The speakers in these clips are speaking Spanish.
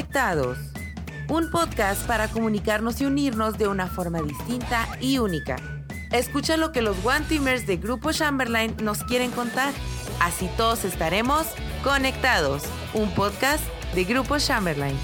Conectados, un podcast para comunicarnos y unirnos de una forma distinta y única. Escucha lo que los One Teamers de Grupo Chamberlain nos quieren contar. Así todos estaremos conectados. Un podcast de Grupo Chamberlain.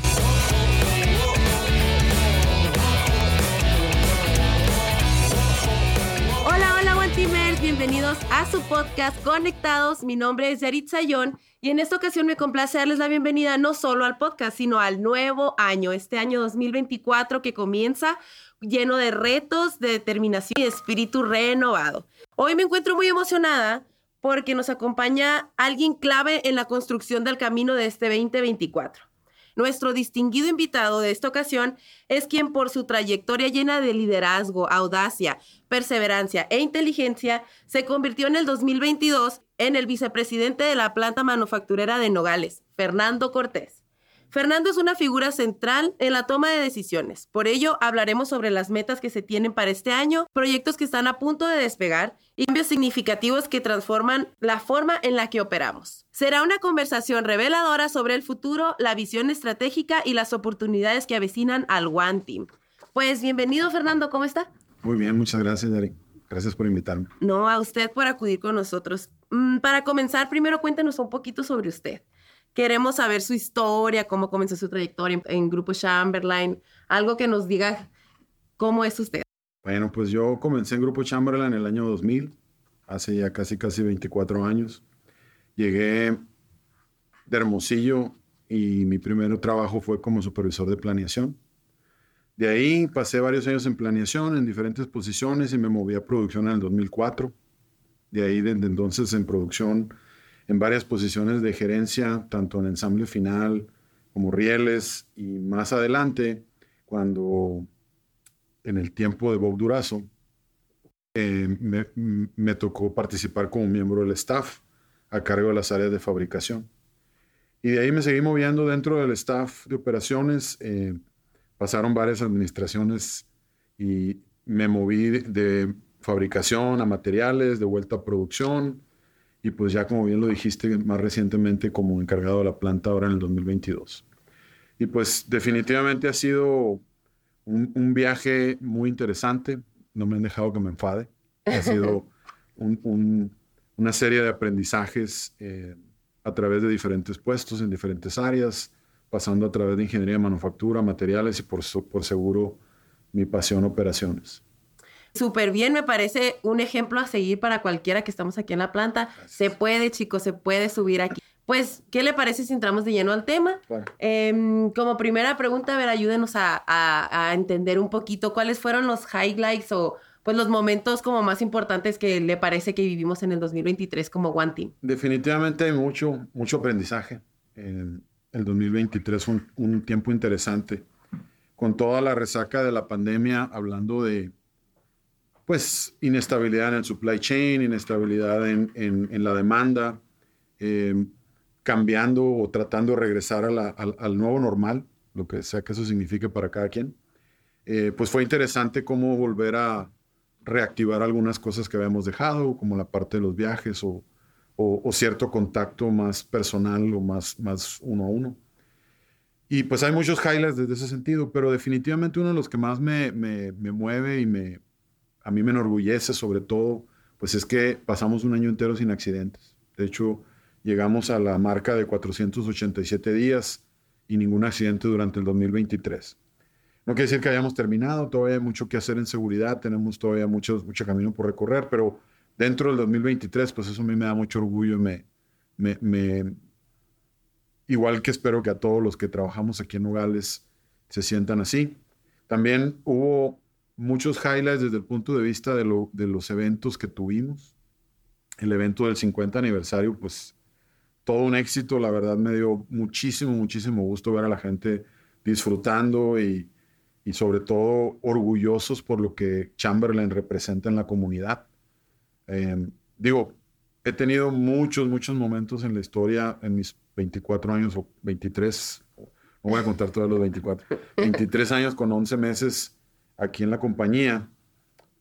Hola, hola One Teamers, bienvenidos a su podcast Conectados. Mi nombre es Yarit Sayón y en esta ocasión me complace darles la bienvenida no solo al podcast, sino al nuevo año, este año 2024 que comienza lleno de retos, de determinación y espíritu renovado. Hoy me encuentro muy emocionada porque nos acompaña alguien clave en la construcción del camino de este 2024. Nuestro distinguido invitado de esta ocasión es quien por su trayectoria llena de liderazgo, audacia, perseverancia e inteligencia se convirtió en el 2022 en el vicepresidente de la planta manufacturera de Nogales, Fernando Cortés. Fernando es una figura central en la toma de decisiones. Por ello, hablaremos sobre las metas que se tienen para este año, proyectos que están a punto de despegar y cambios significativos que transforman la forma en la que operamos. Será una conversación reveladora sobre el futuro, la visión estratégica y las oportunidades que avecinan al One Team. Pues bienvenido, Fernando, ¿cómo está? Muy bien, muchas gracias, Yari. Gracias por invitarme. No, a usted por acudir con nosotros. Mm, para comenzar, primero cuéntenos un poquito sobre usted. Queremos saber su historia, cómo comenzó su trayectoria en, Grupo Chamberlain, algo que nos diga cómo es usted. Bueno, pues yo comencé en Grupo Chamberlain en el año 2000, hace ya casi, casi 24 años. Llegué de Hermosillo y mi primer trabajo fue como supervisor de planeación. De ahí pasé varios años en planeación, en diferentes posiciones y me moví a producción en el 2004. De ahí, desde entonces, en producción en varias posiciones de gerencia, tanto en ensamble final como rieles, y más adelante, cuando en el tiempo de Bob Durazo, eh, me, me, tocó participar como miembro del staff a cargo de las áreas de fabricación. Y de ahí me seguí moviendo dentro del staff de operaciones. Eh, pasaron varias administraciones y me moví de fabricación a materiales, de vuelta a producción, y pues ya como bien lo dijiste más recientemente como encargado de la planta ahora en el 2022. Y pues definitivamente ha sido un, viaje muy interesante, no me han dejado que me enfade, ha sido una serie de aprendizajes eh, a través de diferentes puestos en diferentes áreas, pasando a través de ingeniería de manufactura, materiales y por, por seguro mi pasión operaciones súper bien, me parece un ejemplo a seguir para cualquiera que estamos aquí en la planta. Se puede, chicos, se puede subir aquí. Pues, ¿qué le parece si entramos de lleno al tema? Em, como primera pregunta, a ver, ayúdenos a, entender un poquito cuáles fueron los highlights o pues los momentos como más importantes que le parece que vivimos en el 2023 como One Team. Definitivamente hay mucho, mucho aprendizaje. En el 2023 fue un, un tiempo interesante. Con toda la resaca de la pandemia, hablando de pues inestabilidad en el supply chain, inestabilidad en, en, la demanda, em, cambiando o tratando de regresar al, nuevo normal, lo que sea que eso signifique para cada quien. Eh, pues fue interesante cómo volver a reactivar algunas cosas que habíamos dejado, como la parte de los viajes o, o, cierto contacto más personal o más, más uno a uno. Y pues hay muchos highlights desde ese sentido, pero definitivamente uno de los que más me, me, me mueve y me, a mí me enorgullece sobre todo, pues es que pasamos un año entero sin accidentes. De hecho, llegamos a la marca de 487 días y ningún accidente durante el 2023. No quiere decir que hayamos terminado, todavía hay mucho que hacer en seguridad, tenemos todavía mucho, mucho camino por recorrer, pero dentro del 2023, pues eso a mí me da mucho orgullo me, me, me, igual que espero que a todos los que trabajamos aquí en Nogales se sientan así. También hubo muchos highlights desde el punto de vista de, los eventos que tuvimos. El evento del 50 aniversario, pues todo un éxito, la verdad me dio muchísimo, muchísimo gusto ver a la gente disfrutando y, sobre todo orgullosos por lo que Chamberlain representa en la comunidad. Em, digo, he tenido muchos, muchos momentos en la historia en mis 24 años o 23, no voy a contar todos los 24, 23 años con 11 meses aquí en la compañía,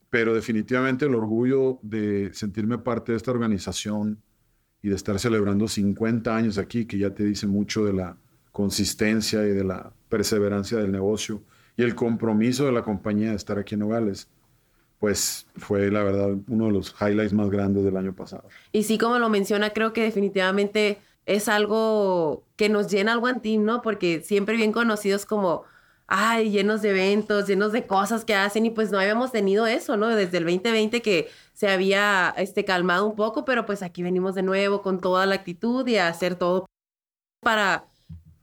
pero definitivamente el orgullo de sentirme parte de esta organización y de estar celebrando 50 años aquí, que ya te dice mucho de la consistencia y de la perseverancia del negocio y el compromiso de la compañía de estar aquí en Nogales, pues fue la verdad uno de los highlights más grandes del año pasado. Y sí, como lo menciona, creo que definitivamente es algo que nos llena One Team, ¿no? Porque siempre bien conocidos como, ay, llenos de eventos, llenos de cosas que hacen y pues no habíamos tenido eso, ¿no? Desde el 2020 que se había este, calmado un poco, pero pues aquí venimos de nuevo con toda la actitud y a hacer todo para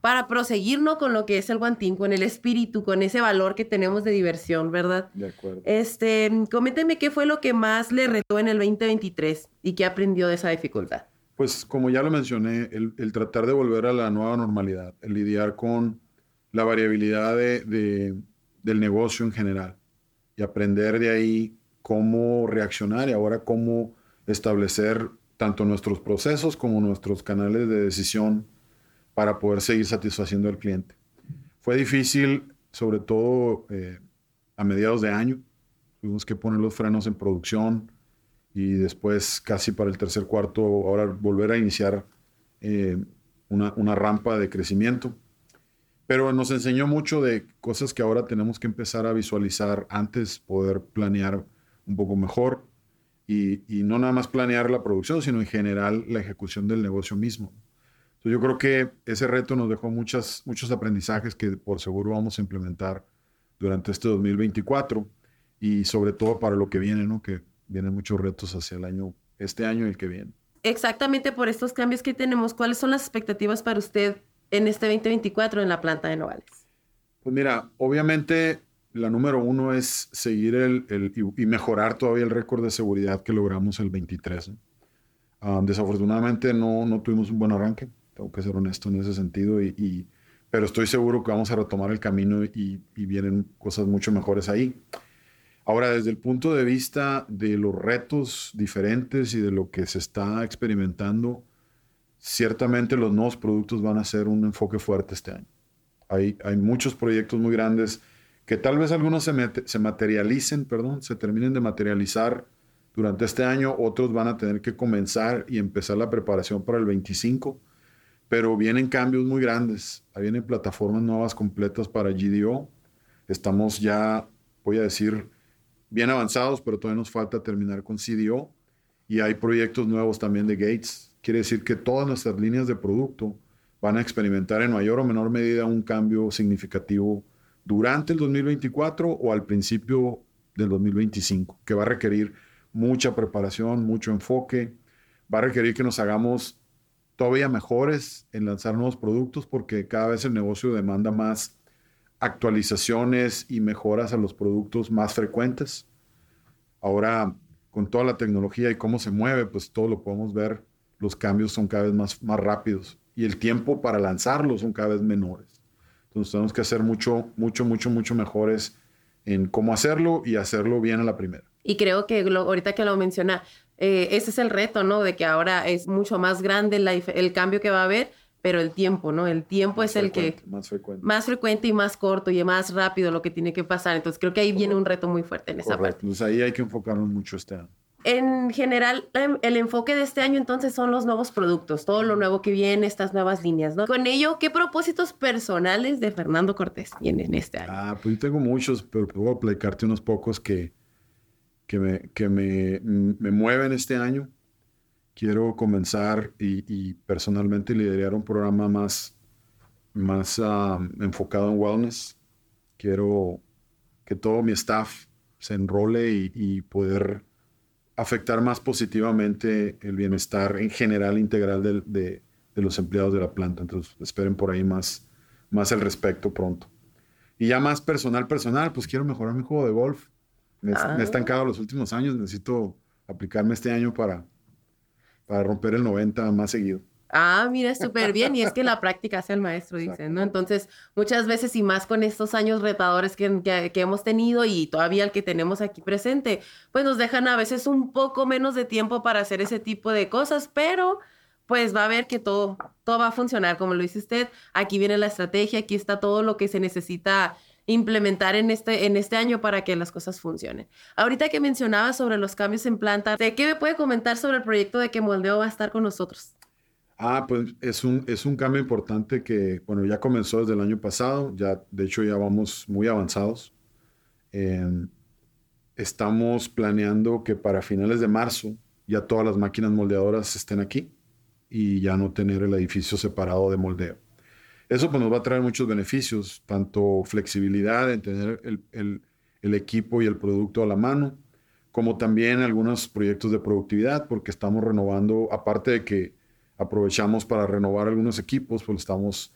para proseguirnos con lo que es el guantín, con el espíritu, con ese valor que tenemos de diversión, ¿verdad? De acuerdo. Este, coménteme qué fue lo que más le retó en el 2023 y qué aprendió de esa dificultad. Pues como ya lo mencioné, el, tratar de volver a la nueva normalidad, el lidiar con la variabilidad de, del negocio en general y aprender de ahí cómo reaccionar y ahora cómo establecer tanto nuestros procesos como nuestros canales de decisión para poder seguir satisfaciendo al cliente. Fue difícil, sobre todo eh, a mediados de año. Tuvimos que poner los frenos en producción y después, casi para el tercer cuarto, ahora volver a iniciar eh, una, una rampa de crecimiento. Pero nos enseñó mucho de cosas que ahora tenemos que empezar a visualizar antes, poder planear un poco mejor y, y, no nada más planear la producción, sino en general la ejecución del negocio mismo yo creo que ese reto nos dejó muchas, muchos aprendizajes que por seguro vamos a implementar durante este 2024 y sobre todo para lo que viene, ¿no? Que vienen muchos retos hacia el año, este año y el que viene. Exactamente por estos cambios que tenemos, ¿cuáles son las expectativas para usted en este 2024 en la planta de Novales? Pues mira, obviamente la número uno es seguir el, el y, mejorar todavía el récord de seguridad que logramos el 23. Ah, desafortunadamente no, no tuvimos un buen arranque tengo que ser honesto en ese sentido, y, pero estoy seguro que vamos a retomar el camino y, vienen cosas mucho mejores ahí. Ahora, desde el punto de vista de los retos diferentes y de lo que se está experimentando, ciertamente los nuevos productos van a ser un enfoque fuerte este año. Hay, muchos proyectos muy grandes que tal vez algunos se, se materialicen, perdón, se terminen de materializar durante este año, otros van a tener que comenzar y empezar la preparación para el 25 pero vienen cambios muy grandes. Ahí vienen plataformas nuevas completas para GDO. Estamos ya, voy a decir, bien avanzados, pero todavía nos falta terminar con CDO. Y hay proyectos nuevos también de Gates. Quiere decir que todas nuestras líneas de producto van a experimentar en mayor o menor medida un cambio significativo durante el 2024 o al principio del 2025, que va a requerir mucha preparación, mucho enfoque, va a requerir que nos hagamos todavía mejores en lanzar nuevos productos porque cada vez el negocio demanda más actualizaciones y mejoras a los productos más frecuentes. Ahora, con toda la tecnología y cómo se mueve, pues todo lo podemos ver, los cambios son cada vez más, más rápidos y el tiempo para lanzarlos son cada vez menores. Entonces tenemos que hacer mucho, mucho, mucho, mucho mejores en cómo hacerlo y hacerlo bien a la primera. Y creo que ahorita que lo menciona, eh, ese es el reto, ¿no? De que ahora es mucho más grande el cambio que va a haber, pero el tiempo, ¿no? El tiempo es el que... Más frecuente. Más frecuente y más corto y más rápido lo que tiene que pasar. Entonces creo que ahí viene un reto muy fuerte en esa parte. Entonces ahí hay que enfocarnos mucho este año. En general, em, el enfoque de este año entonces son los nuevos productos, todo lo nuevo que viene, estas nuevas líneas, ¿no? Con ello, ¿qué propósitos personales de Fernando Cortés tienen este año? Ah, pues yo tengo muchos, pero puedo platicarte unos pocos que, que me, que me, me mueven este año. Quiero comenzar y, personalmente liderar un programa más, más enfocado en wellness. Quiero que todo mi staff se enrole y, poder afectar más positivamente el bienestar en general integral de, de, de, los empleados de la planta. Entonces, esperen por ahí más, más al respecto pronto. Y ya más personal, personal, pues quiero mejorar mi juego de golf. Me, he ah. estancado los últimos años. Necesito aplicarme este año para, para romper el 90 más seguido. Ah, mira, súper bien. Y es que la práctica hace el maestro, dicen, ¿no? Entonces, muchas veces y más con estos años retadores que, que, hemos tenido y todavía el que tenemos aquí presente, pues nos dejan a veces un poco menos de tiempo para hacer ese tipo de cosas, pero pues va a ver que todo, todo va a funcionar, como lo dice usted. Aquí viene la estrategia, aquí está todo lo que se necesita implementar en este, en este año para que las cosas funcionen. Ahorita que mencionaba sobre los cambios en planta, ¿de qué me puede comentar sobre el proyecto de que Moldeo va a estar con nosotros? Ah, pues es un, es un cambio importante que, bueno, ya comenzó desde el año pasado, ya, de hecho ya vamos muy avanzados. Em, estamos planeando que para finales de marzo ya todas las máquinas moldeadoras estén aquí y ya no tener el edificio separado de moldeo. Eso pues, nos va a traer muchos beneficios, tanto flexibilidad en tener el, el equipo y el producto a la mano, como también algunos proyectos de productividad, porque estamos renovando, aparte de que aprovechamos para renovar algunos equipos, pues estamos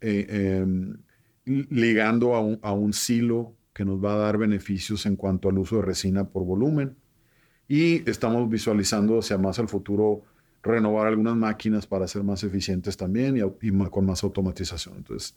eh, em, ligando a un, a un, silo que nos va a dar beneficios en cuanto al uso de resina por volumen. Y estamos visualizando hacia más al futuro renovar algunas máquinas para ser más eficientes también y, con más automatización. Entonces,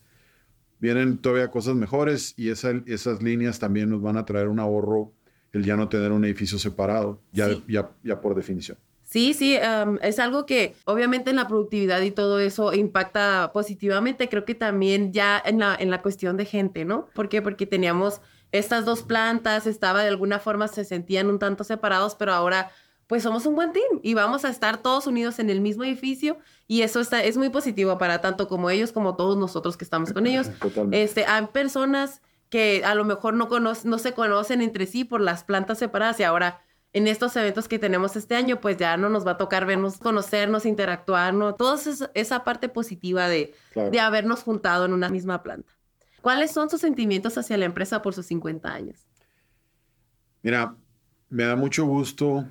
vienen todavía cosas mejores y esas líneas también nos van a traer un ahorro el ya no tener un edificio separado, ya, ya, ya por definición. Sí, sí, es algo que obviamente en la productividad y todo eso impacta positivamente, creo que también ya en la, en la cuestión de gente, ¿no? ¿Por qué? Porque teníamos estas dos plantas, estaba de alguna forma, se sentían un tanto separados, pero ahora pues somos un buen team y vamos a estar todos unidos en el mismo edificio y eso está, es muy positivo para tanto como ellos como todos nosotros que estamos con ellos. Este, hay personas que a lo mejor no, no se conocen entre sí por las plantas separadas y ahora en estos eventos que tenemos este año, pues ya no nos va a tocar vernos, conocernos, interactuar, ¿no? Toda esa parte positiva de, de habernos juntado en una misma planta. ¿Cuáles son sus sentimientos hacia la empresa por sus 50 años? Mira, me da mucho gusto,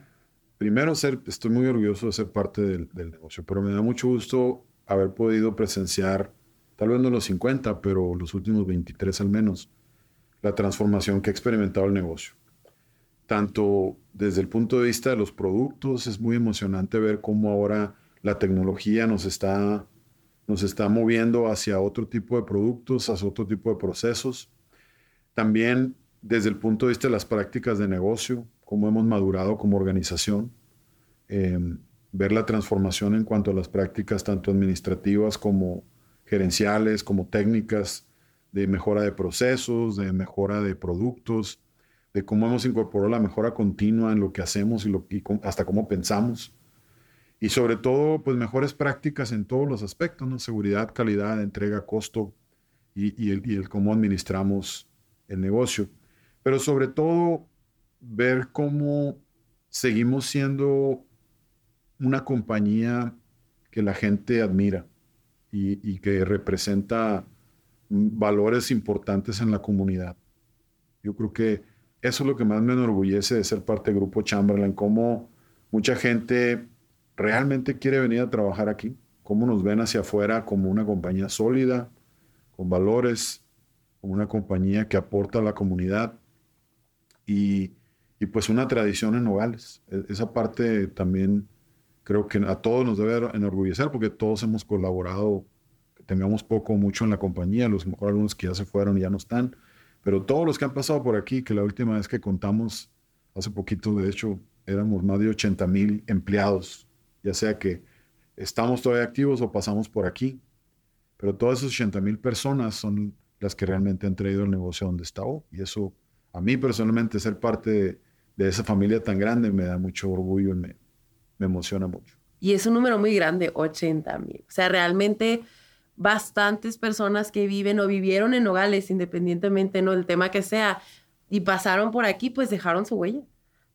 primero ser, estoy muy orgulloso de ser parte del, del negocio, pero me da mucho gusto haber podido presenciar, tal vez no los 50, pero los últimos 23 al menos, la transformación que ha experimentado el negocio tanto desde el punto de vista de los productos, es muy emocionante ver cómo ahora la tecnología nos está, nos está moviendo hacia otro tipo de productos, hacia otro tipo de procesos. También desde el punto de vista de las prácticas de negocio, cómo hemos madurado como organización, em, ver la transformación en cuanto a las prácticas tanto administrativas como gerenciales, como técnicas de mejora de procesos, de mejora de productos, de cómo hemos incorporado la mejora continua en lo que hacemos y, lo, hasta cómo pensamos. Y sobre todo, pues mejores prácticas en todos los aspectos, ¿no? Seguridad, calidad, entrega, costo y, el, y el cómo administramos el negocio. Pero sobre todo, ver cómo seguimos siendo una compañía que la gente admira y, y, que representa valores importantes en la comunidad. Yo creo que eso es lo que más me enorgullece de ser parte del grupo Chamberlain, cómo mucha gente realmente quiere venir a trabajar aquí, cómo nos ven hacia afuera como una compañía sólida, con valores, como una compañía que aporta a la comunidad y, y pues una tradición en Nogales. E, esa parte también creo que a todos nos debe enorgullecer porque todos hemos colaborado, que tengamos poco o mucho en la compañía, los mejor algunos que ya se fueron y ya no están pero todos los que han pasado por aquí, que la última vez que contamos, hace poquito, de hecho, éramos más de 80 mil empleados, ya sea que estamos todavía activos o pasamos por aquí. Pero todas esas 80 mil personas son las que realmente han traído el negocio donde está hoy. Y eso, a mí personalmente, ser parte de, de esa familia tan grande me da mucho orgullo y me, me emociona mucho. Y es un número muy grande, 80 mil. O sea, realmente bastantes personas que viven o vivieron en Nogales, independientemente, ¿no? El tema que sea, y pasaron por aquí, pues dejaron su huella.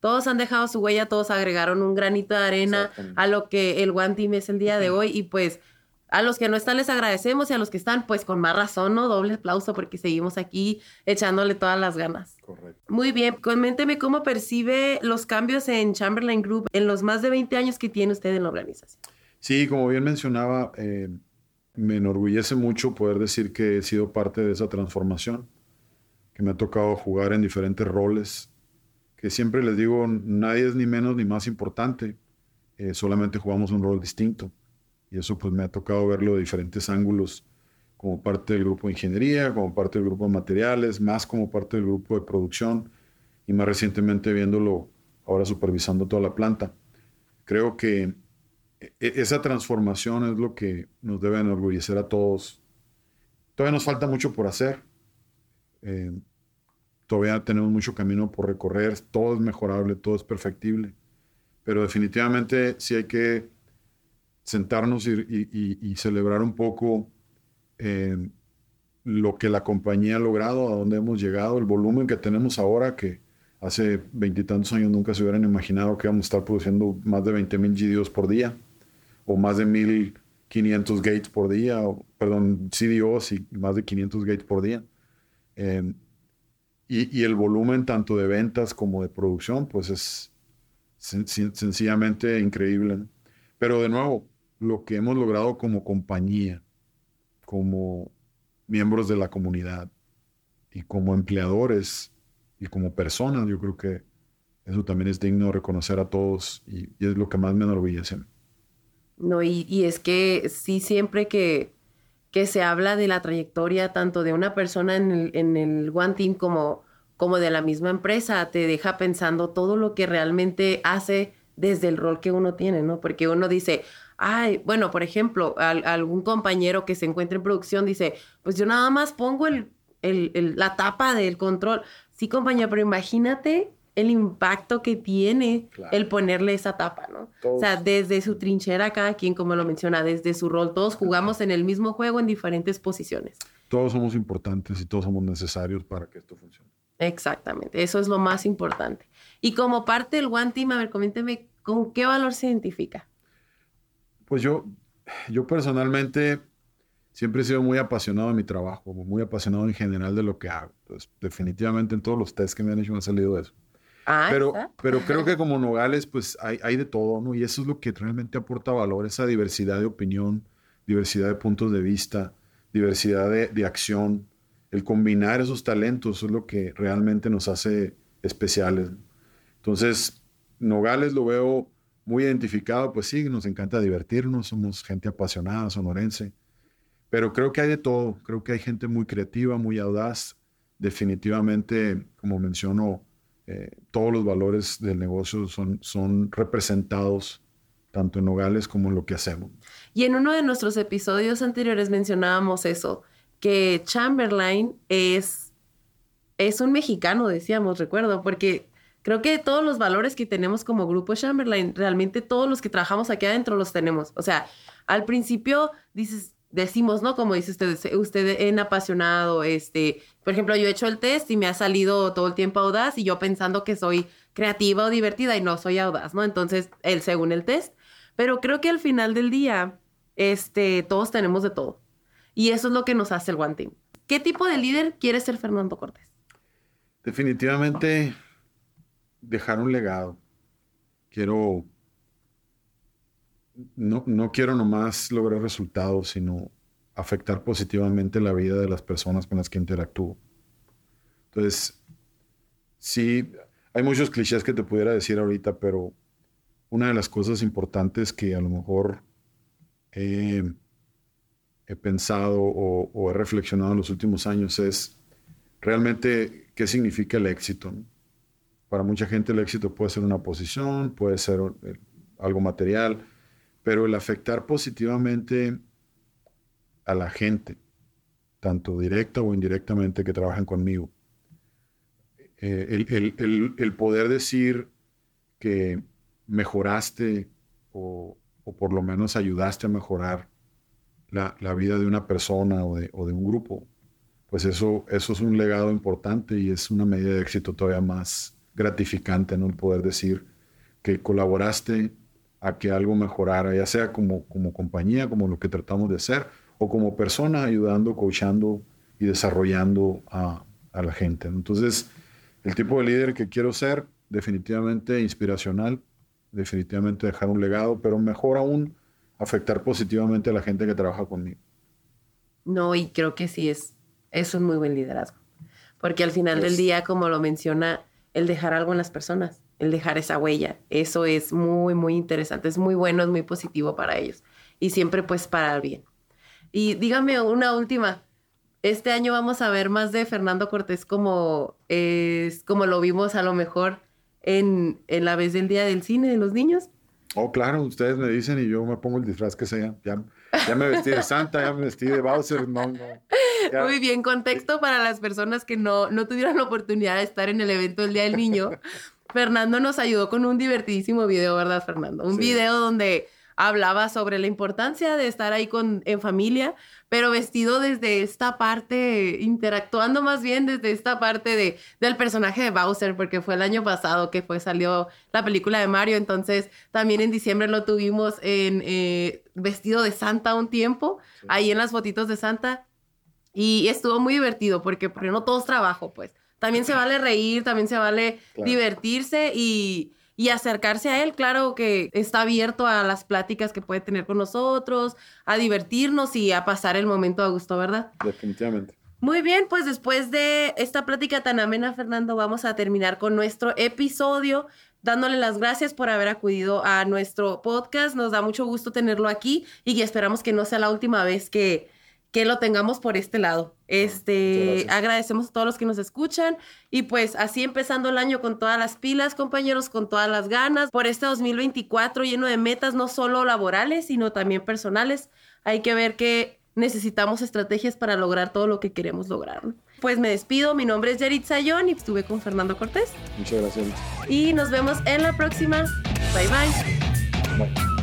Todos han dejado su huella, todos agregaron un granito de arena a lo que el One Team es el día de hoy y pues a los que no están les agradecemos y a los que están, pues con más razón, ¿no? Doble aplauso porque seguimos aquí echándole todas las ganas. Correcto. Muy bien, coménteme cómo percibe los cambios en Chamberlain Group en los más de 20 años que tiene usted en la organización. Sí, como bien mencionaba, eh, me enorgullece mucho poder decir que he sido parte de esa transformación, que me ha tocado jugar en diferentes roles, que siempre les digo, nadie es ni menos ni más importante, eh, solamente jugamos un rol distinto. Y eso pues me ha tocado verlo de diferentes ángulos, como parte del grupo de ingeniería, como parte del grupo de materiales, más como parte del grupo de producción y más recientemente viéndolo ahora supervisando toda la planta. Creo que esa transformación es lo que nos debe enorgullecer a todos. Todavía nos falta mucho por hacer. Eh, todavía tenemos mucho camino por recorrer. Todo es mejorable, todo es perfectible. Pero definitivamente sí hay que sentarnos y, celebrar un poco eh, lo que la compañía ha logrado, a dónde hemos llegado, el volumen que tenemos ahora, que hace veintitantos años nunca se hubieran imaginado que íbamos a estar produciendo más de 20 mil GDOs por día, o más de 1500 gates por día, o, perdón, CDOs y más de 500 gates por día. Eh, y, el volumen tanto de ventas como de producción, pues es sencillamente increíble. Pero de nuevo, lo que hemos logrado como compañía, como miembros de la comunidad y como empleadores y como personas, yo creo que eso también es digno de reconocer a todos y, es lo que más me enorgullece. No, y, y, es que sí, siempre que, que se habla de la trayectoria tanto de una persona en el, en el One Team como, como de la misma empresa, te deja pensando todo lo que realmente hace desde el rol que uno tiene, ¿no? Porque uno dice, ay, bueno, por ejemplo, algún compañero que se encuentra en producción dice, pues yo nada más pongo el, el, la tapa del control. Sí, compañero, pero imagínate el impacto que tiene el ponerle esa tapa, ¿no? O sea, desde su trinchera, cada quien, como lo menciona, desde su rol, todos jugamos en el mismo juego en diferentes posiciones. Todos somos importantes y todos somos necesarios para que esto funcione. Exactamente, eso es lo más importante. Y como parte del One Team, a ver, coménteme, ¿con qué valor se identifica? Pues yo, yo personalmente siempre he sido muy apasionado de mi trabajo, muy apasionado en general de lo que hago. Entonces, definitivamente en todos los tests que me han hecho me ha salido eso. Ah, pero, pero creo que como Nogales, pues hay, hay de todo, ¿no? Y eso es lo que realmente aporta valor, esa diversidad de opinión, diversidad de puntos de vista, diversidad de, de acción. El combinar esos talentos es lo que realmente nos hace especiales. Entonces, Nogales lo veo muy identificado, pues sí, nos encanta divertirnos, somos gente apasionada, sonorense, pero creo que hay de todo, creo que hay gente muy creativa, muy audaz, definitivamente, como menciono, eh, todos los valores del negocio son, son representados tanto en Nogales como en lo que hacemos. Y en uno de nuestros episodios anteriores mencionábamos eso, que Chamberlain es, es un mexicano, decíamos, recuerdo, porque Creo que todos los valores que tenemos como grupo Chamberlain, realmente todos los que trabajamos aquí adentro los tenemos. O sea, al principio dices, decimos, ¿no? Como dice usted, usted en apasionado, este, por ejemplo, yo he hecho el test y me ha salido todo el tiempo audaz y yo pensando que soy creativa o divertida y no soy audaz, ¿no? Entonces, él según el test. Pero creo que al final del día, este, todos tenemos de todo. Y eso es lo que nos hace el One Team. ¿Qué tipo de líder quiere ser Fernando Cortés? Definitivamente dejar un legado. Quiero, no, no quiero nomás lograr resultados, sino afectar positivamente la vida de las personas con las que interactúo. Entonces, sí, hay muchos clichés que te pudiera decir ahorita, pero una de las cosas importantes que a lo mejor he, pensado o, o, he reflexionado en los últimos años es realmente qué significa el éxito. Para mucha gente el éxito puede ser una posición, puede ser eh, algo material, pero el afectar positivamente a la gente, tanto directa o indirectamente que trabajan conmigo, eh, el, poder decir que mejoraste o, por lo menos ayudaste a mejorar la, vida de una persona o de, un grupo, pues eso, eso es un legado importante y es una medida de éxito todavía más, gratificante, ¿no? El poder decir que colaboraste a que algo mejorara, ya sea como, como compañía, como lo que tratamos de hacer, o como persona ayudando, coachando y desarrollando a, a la gente. Entonces, el tipo de líder que quiero ser, definitivamente inspiracional, definitivamente dejar un legado, pero mejor aún, afectar positivamente a la gente que trabaja conmigo. No, y creo que sí es, es un muy buen liderazgo. Porque al final del día, como lo menciona, el dejar algo en las personas, el dejar esa huella. Eso es muy, muy interesante, es muy bueno, es muy positivo para ellos. Y siempre pues para el bien. Y dígame una última. Este año vamos a ver más de Fernando Cortés como, es, como lo vimos a lo mejor en, en la vez del Día del Cine de los Niños. Oh, claro, ustedes me dicen y yo me pongo el disfraz que sea. Ya, ya me vestí de Santa, ya me vestí de Bowser, no, no. Muy bien, contexto para las personas que no, no tuvieron la oportunidad de estar en el evento del Día del Niño. Fernando nos ayudó con un divertidísimo video, ¿verdad, Fernando? Un video donde hablaba sobre la importancia de estar ahí con, en familia, pero vestido desde esta parte, interactuando más bien desde esta parte de, del personaje de Bowser, porque fue el año pasado que fue, salió la película de Mario, entonces también en diciembre lo tuvimos en eh, vestido de Santa un tiempo, ahí en las fotitos de Santa, y estuvo muy divertido, porque, porque no todo es trabajo, pues. También se vale reír, también se vale divertirse y y acercarse a él. Claro que está abierto a las pláticas que puede tener con nosotros, a divertirnos y a pasar el momento a gusto, ¿verdad? Definitivamente. Muy bien, pues después de esta plática tan amena, Fernando, vamos a terminar con nuestro episodio dándole las gracias por haber acudido a nuestro podcast. Nos da mucho gusto tenerlo aquí y esperamos que no sea la última vez que, que lo tengamos por este lado. Este, agradecemos a todos los que nos escuchan y pues así empezando el año con todas las pilas, compañeros, con todas las ganas, por este 2024 lleno de metas no solo laborales, sino también personales. Hay que ver que necesitamos estrategias para lograr todo lo que queremos lograr. Pues me despido, mi nombre es Yarit Sayón y estuve con Fernando Cortés. Muchas gracias. Y nos vemos en la próxima. Bye bye. Bye.